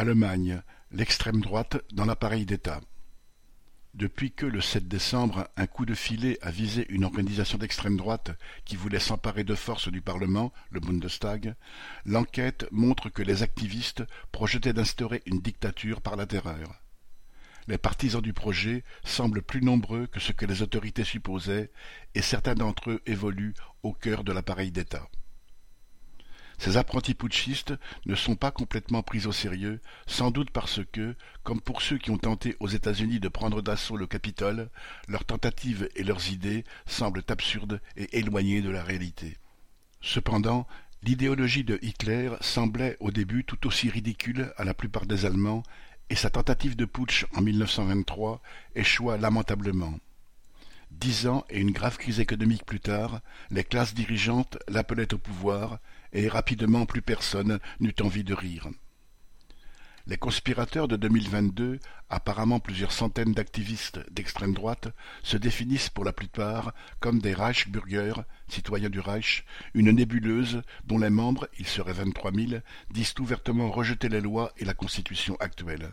Allemagne, l'extrême droite dans l'appareil d'État. Depuis que, le 7 décembre, un coup de filet a visé une organisation d'extrême droite qui voulait s'emparer de force du Parlement, le Bundestag, l'enquête montre que les activistes projetaient d'instaurer une dictature par la terreur. Les partisans du projet semblent plus nombreux que ce que les autorités supposaient, et certains d'entre eux évoluent au cœur de l'appareil d'État. Ces apprentis putschistes ne sont pas complètement pris au sérieux, sans doute parce que, comme pour ceux qui ont tenté aux États-Unis de prendre d'assaut le Capitole, leurs tentatives et leurs idées semblent absurdes et éloignées de la réalité. Cependant, l'idéologie de Hitler semblait au début tout aussi ridicule à la plupart des Allemands, et sa tentative de putsch en 1923 échoua lamentablement. Dix ans et une grave crise économique plus tard, les classes dirigeantes l'appelaient au pouvoir, et rapidement plus personne n'eut envie de rire. Les conspirateurs de 2022, apparemment plusieurs centaines d'activistes d'extrême droite, se définissent pour la plupart comme des Reichsbürger, citoyens du Reich, une nébuleuse dont les membres, ils seraient vingt-trois mille, disent ouvertement rejeter les lois et la constitution actuelle.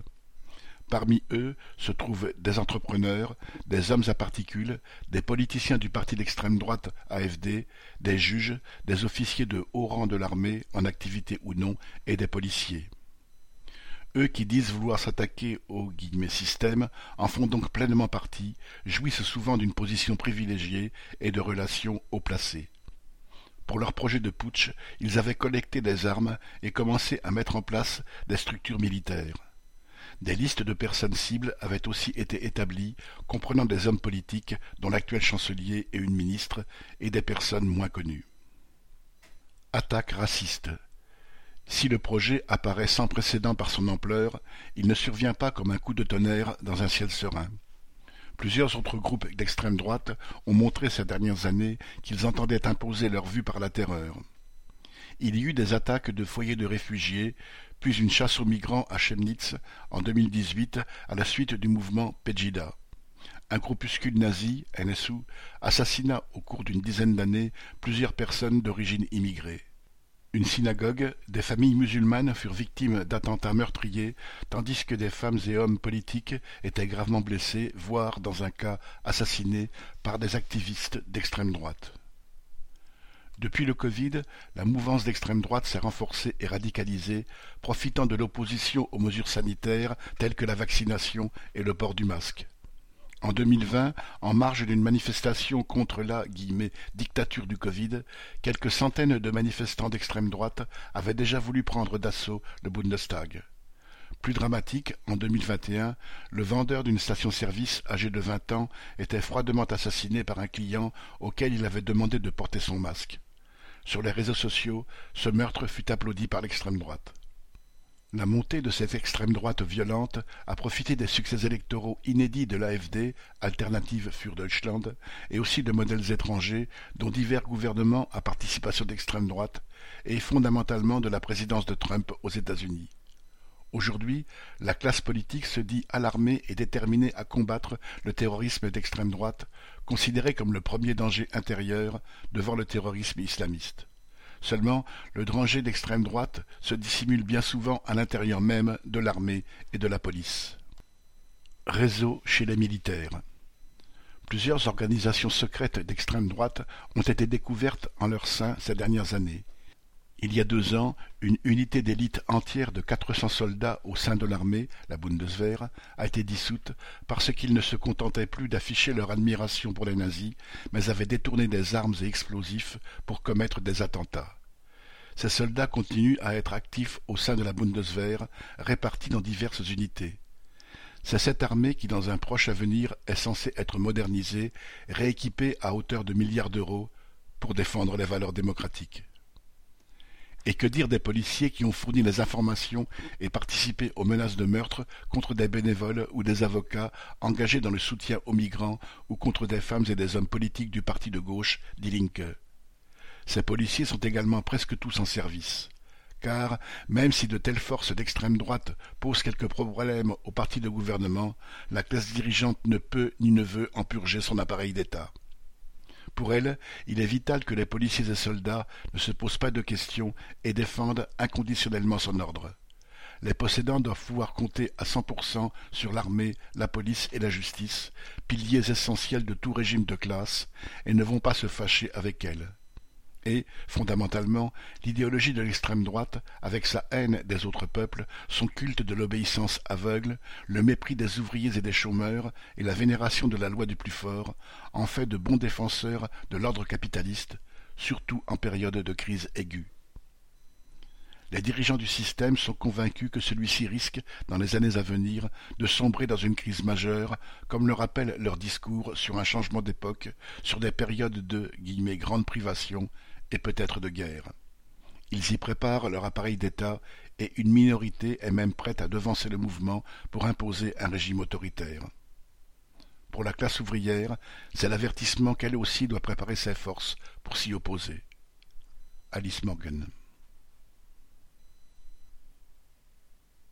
Parmi eux se trouvent des entrepreneurs, des hommes à particules, des politiciens du parti d'extrême droite AFD, des juges, des officiers de haut rang de l'armée, en activité ou non, et des policiers. Eux qui disent vouloir s'attaquer au système en font donc pleinement partie, jouissent souvent d'une position privilégiée et de relations haut placées. Pour leur projet de putsch, ils avaient collecté des armes et commencé à mettre en place des structures militaires. Des listes de personnes cibles avaient aussi été établies, comprenant des hommes politiques, dont l'actuel chancelier et une ministre, et des personnes moins connues. Attaque raciste. Si le projet apparaît sans précédent par son ampleur, il ne survient pas comme un coup de tonnerre dans un ciel serein. Plusieurs autres groupes d'extrême droite ont montré ces dernières années qu'ils entendaient imposer leur vue par la terreur. Il y eut des attaques de foyers de réfugiés, puis une chasse aux migrants à Chemnitz en 2018 à la suite du mouvement Pegida. Un groupuscule nazi, NSU, assassina au cours d'une dizaine d'années plusieurs personnes d'origine immigrée. Une synagogue, des familles musulmanes furent victimes d'attentats meurtriers, tandis que des femmes et hommes politiques étaient gravement blessés, voire, dans un cas, assassinés par des activistes d'extrême droite. Depuis le Covid, la mouvance d'extrême droite s'est renforcée et radicalisée, profitant de l'opposition aux mesures sanitaires telles que la vaccination et le port du masque. En 2020, en marge d'une manifestation contre la dictature du Covid, quelques centaines de manifestants d'extrême droite avaient déjà voulu prendre d'assaut le Bundestag. Plus dramatique, en 2021, le vendeur d'une station-service âgé de vingt ans était froidement assassiné par un client auquel il avait demandé de porter son masque. Sur les réseaux sociaux, ce meurtre fut applaudi par l'extrême droite. La montée de cette extrême droite violente a profité des succès électoraux inédits de l'AfD, Alternative für Deutschland, et aussi de modèles étrangers, dont divers gouvernements à participation d'extrême droite, et fondamentalement de la présidence de Trump aux États-Unis. Aujourd'hui, la classe politique se dit alarmée et déterminée à combattre le terrorisme d'extrême droite, considéré comme le premier danger intérieur devant le terrorisme islamiste. Seulement, le danger d'extrême droite se dissimule bien souvent à l'intérieur même de l'armée et de la police. Réseau chez les militaires. Plusieurs organisations secrètes d'extrême droite ont été découvertes en leur sein ces dernières années. Il y a deux ans, une unité d'élite entière de quatre cents soldats au sein de l'armée, la Bundeswehr, a été dissoute parce qu'ils ne se contentaient plus d'afficher leur admiration pour les nazis, mais avaient détourné des armes et explosifs pour commettre des attentats. Ces soldats continuent à être actifs au sein de la Bundeswehr, répartis dans diverses unités. C'est cette armée qui, dans un proche avenir, est censée être modernisée, rééquipée à hauteur de milliards d'euros, pour défendre les valeurs démocratiques. Et que dire des policiers qui ont fourni les informations et participé aux menaces de meurtre contre des bénévoles ou des avocats engagés dans le soutien aux migrants ou contre des femmes et des hommes politiques du parti de gauche, Die Linke Ces policiers sont également presque tous en service. Car, même si de telles forces d'extrême droite posent quelques problèmes au parti de gouvernement, la classe dirigeante ne peut ni ne veut en purger son appareil d'État. Pour elle, il est vital que les policiers et soldats ne se posent pas de questions et défendent inconditionnellement son ordre. les possédants doivent pouvoir compter à cent pour cent sur l'armée, la police et la justice, piliers essentiels de tout régime de classe, et ne vont pas se fâcher avec elles. Et, fondamentalement, l'idéologie de l'extrême droite, avec sa haine des autres peuples, son culte de l'obéissance aveugle, le mépris des ouvriers et des chômeurs, et la vénération de la loi du plus fort, en fait de bons défenseurs de l'ordre capitaliste, surtout en période de crise aiguë. Les dirigeants du système sont convaincus que celui-ci risque, dans les années à venir, de sombrer dans une crise majeure, comme le rappellent leurs discours sur un changement d'époque, sur des périodes de « grande privation » et peut-être de guerre. Ils y préparent leur appareil d'État et une minorité est même prête à devancer le mouvement pour imposer un régime autoritaire. Pour la classe ouvrière, c'est l'avertissement qu'elle aussi doit préparer ses forces pour s'y opposer. Alice Morgan